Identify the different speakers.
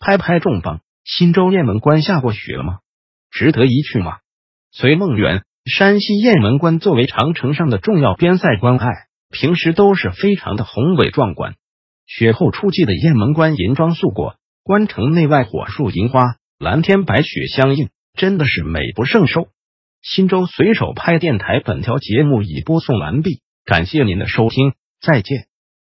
Speaker 1: 拍拍重磅！新州雁门关下过雪了吗？值得一去吗？随梦圆，山西雁门关作为长城上的重要边塞关隘，平时都是非常的宏伟壮观。雪后初霁的雁门关银装素裹，关城内外火树银花，蓝天白雪相映，真的是美不胜收。新州随手拍电台本条节目已播送完毕，感谢您的收听，再见。